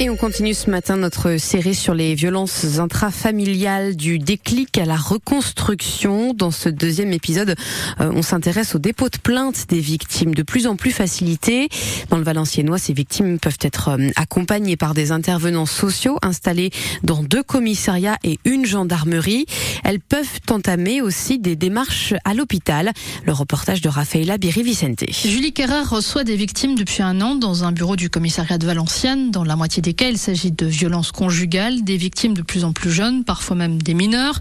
Et on continue ce matin notre série sur les violences intrafamiliales du déclic à la reconstruction. Dans ce deuxième épisode, euh, on s'intéresse au dépôt de plainte des victimes de plus en plus facilité. Dans le Valenciennois, ces victimes peuvent être euh, accompagnées par des intervenants sociaux installés dans deux commissariats et une gendarmerie. Elles peuvent entamer aussi des démarches à l'hôpital. Le reportage de Rafaela Biri-Vicente. Julie Kerrer reçoit des victimes depuis un an dans un bureau du commissariat de Valenciennes, dans la moitié des il s'agit de violences conjugales, des victimes de plus en plus jeunes, parfois même des mineurs,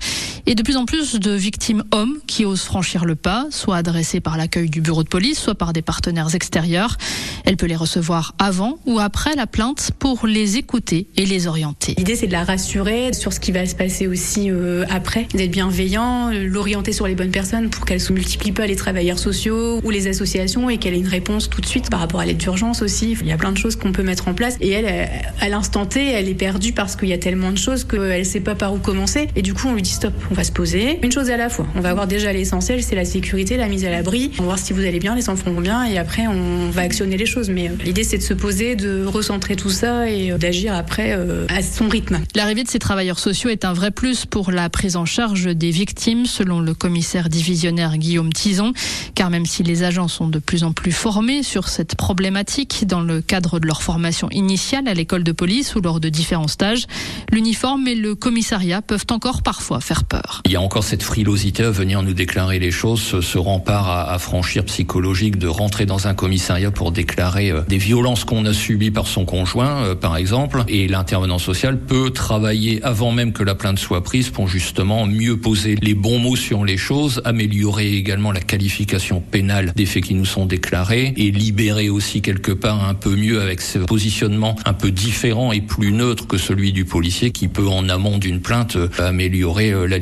et de plus en plus de victimes hommes qui osent franchir le pas, soit adressées par l'accueil du bureau de police, soit par des partenaires extérieurs. Elle peut les recevoir avant ou après la plainte pour les écouter et les orienter. L'idée, c'est de la rassurer sur ce qui va se passer aussi euh, après, d'être bienveillant, l'orienter sur les bonnes personnes pour qu'elle se multiplie pas les travailleurs sociaux ou les associations et qu'elle ait une réponse tout de suite par rapport à l'aide d'urgence aussi. Il y a plein de choses qu'on peut mettre en place et elle, à l'instant T, elle est perdue parce qu'il y a tellement de choses qu'elle sait pas par où commencer et du coup, on lui dit stop, va se poser une chose à la fois. On va voir déjà l'essentiel, c'est la sécurité, la mise à l'abri. On va voir si vous allez bien, les enfants vont bien et après, on va actionner les choses. Mais euh, l'idée, c'est de se poser, de recentrer tout ça et euh, d'agir après euh, à son rythme. L'arrivée de ces travailleurs sociaux est un vrai plus pour la prise en charge des victimes, selon le commissaire divisionnaire Guillaume Tison. Car même si les agents sont de plus en plus formés sur cette problématique dans le cadre de leur formation initiale à l'école de police ou lors de différents stages, l'uniforme et le commissariat peuvent encore parfois faire peur. Il y a encore cette frilosité à venir nous déclarer les choses, ce rempart à franchir psychologique de rentrer dans un commissariat pour déclarer euh, des violences qu'on a subies par son conjoint, euh, par exemple, et l'intervenant social peut travailler avant même que la plainte soit prise pour justement mieux poser les bons mots sur les choses, améliorer également la qualification pénale des faits qui nous sont déclarés et libérer aussi quelque part un peu mieux avec ce positionnement un peu différent et plus neutre que celui du policier qui peut en amont d'une plainte euh, améliorer la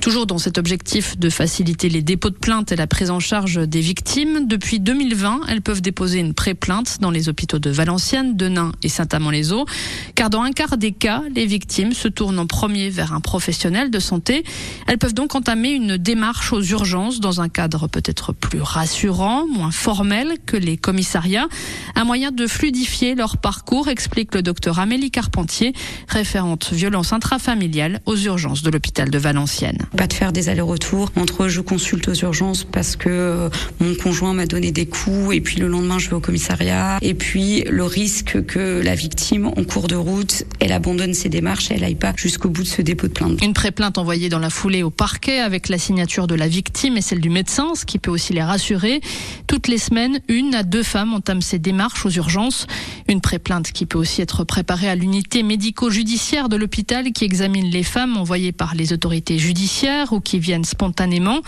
Toujours dans cet objectif de faciliter les dépôts de plainte et la prise en charge des victimes, depuis 2020, elles peuvent déposer une pré-plainte dans les hôpitaux de Valenciennes, de Nain et Saint-Amand-les-Eaux, car dans un quart des cas, les victimes se tournent en premier vers un professionnel de santé. Elles peuvent donc entamer une démarche aux urgences dans un cadre peut-être plus rassurant, moins formel que les commissariats, un moyen de fluidifier leur parcours, explique le docteur Amélie Carpentier, référente violence intrafamiliale aux urgences de l'hôpital de Valenciennes. Pas de faire des allers-retours entre je consulte aux urgences parce que euh, mon conjoint m'a donné des coups et puis le lendemain je vais au commissariat. Et puis le risque que la victime, en cours de route, elle abandonne ses démarches et elle n'aille pas jusqu'au bout de ce dépôt de plainte. Une pré-plainte envoyée dans la foulée au parquet avec la signature de la victime et celle du médecin, ce qui peut aussi les rassurer. Toutes les semaines, une à deux femmes entament ces démarches aux urgences. Une pré-plainte qui peut aussi être préparée à l'unité médico-judiciaire de l'hôpital qui examine les femmes envoyées par les autorités judiciaires ou qui viennent spontanément.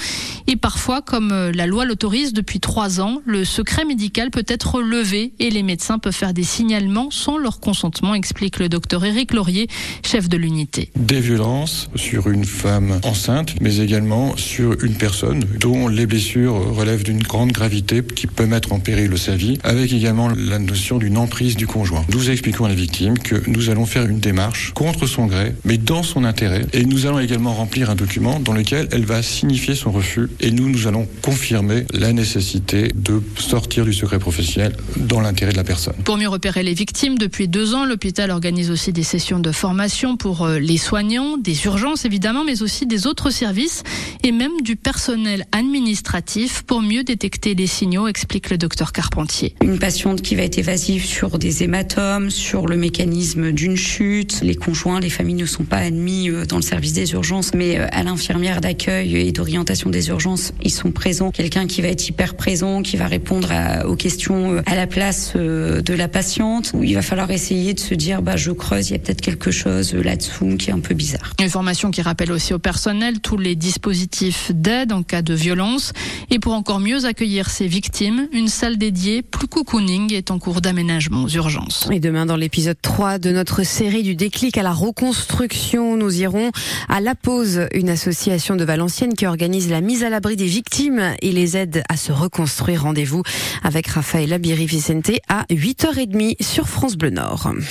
Et parfois, comme la loi l'autorise depuis trois ans, le secret médical peut être levé et les médecins peuvent faire des signalements sans leur consentement, explique le docteur Éric Laurier, chef de l'unité. Des violences sur une femme enceinte, mais également sur une personne dont les blessures relèvent d'une grande gravité qui peut mettre en péril sa vie, avec également la notion d'une emprise du conjoint. Nous expliquons à la victime que nous allons faire une démarche contre son gré, mais dans son intérêt, et nous allons également remplir un document dans lequel elle va signifier son refus, et nous, nous allons confirmer la nécessité de sortir du secret professionnel dans l'intérêt de la personne. Pour mieux repérer les victimes, depuis deux ans, l'hôpital organise aussi des sessions de formation pour euh, les soignants, des urgences évidemment, mais aussi des autres services et même du personnel administratif pour mieux détecter les signaux, explique le docteur Carpentier. Une patiente qui va être évasive sur des hématomes, sur le mécanisme d'une chute. Les conjoints, les familles ne sont pas admis euh, dans le service des urgences, mais euh, à l'infirmière d'accueil et d'orientation des urgences, ils sont présents. Quelqu'un qui va être hyper présent, qui va répondre aux questions euh, à la place euh, de la patiente où il va falloir essayer de se dire bah je creuse, il y a peut-être quelque chose là-dessous qui est un peu bizarre. Une formation qui rappelle aussi au personnel tous les dispositifs d'aide en cas de violence et pour encore mieux accueillir ces victimes, une salle dédiée plus cocooning est en cours d'aménagement aux urgences. Et demain dans l'épisode 3 de notre série du déclic à la reconstruction, nous irons à La Pause, une association de Valenciennes qui organise la mise à l'abri des victimes et les aide à se reconstruire. Rendez-vous avec Raphaël Labiri Vicente à 8h30 sur France Bleu Nord.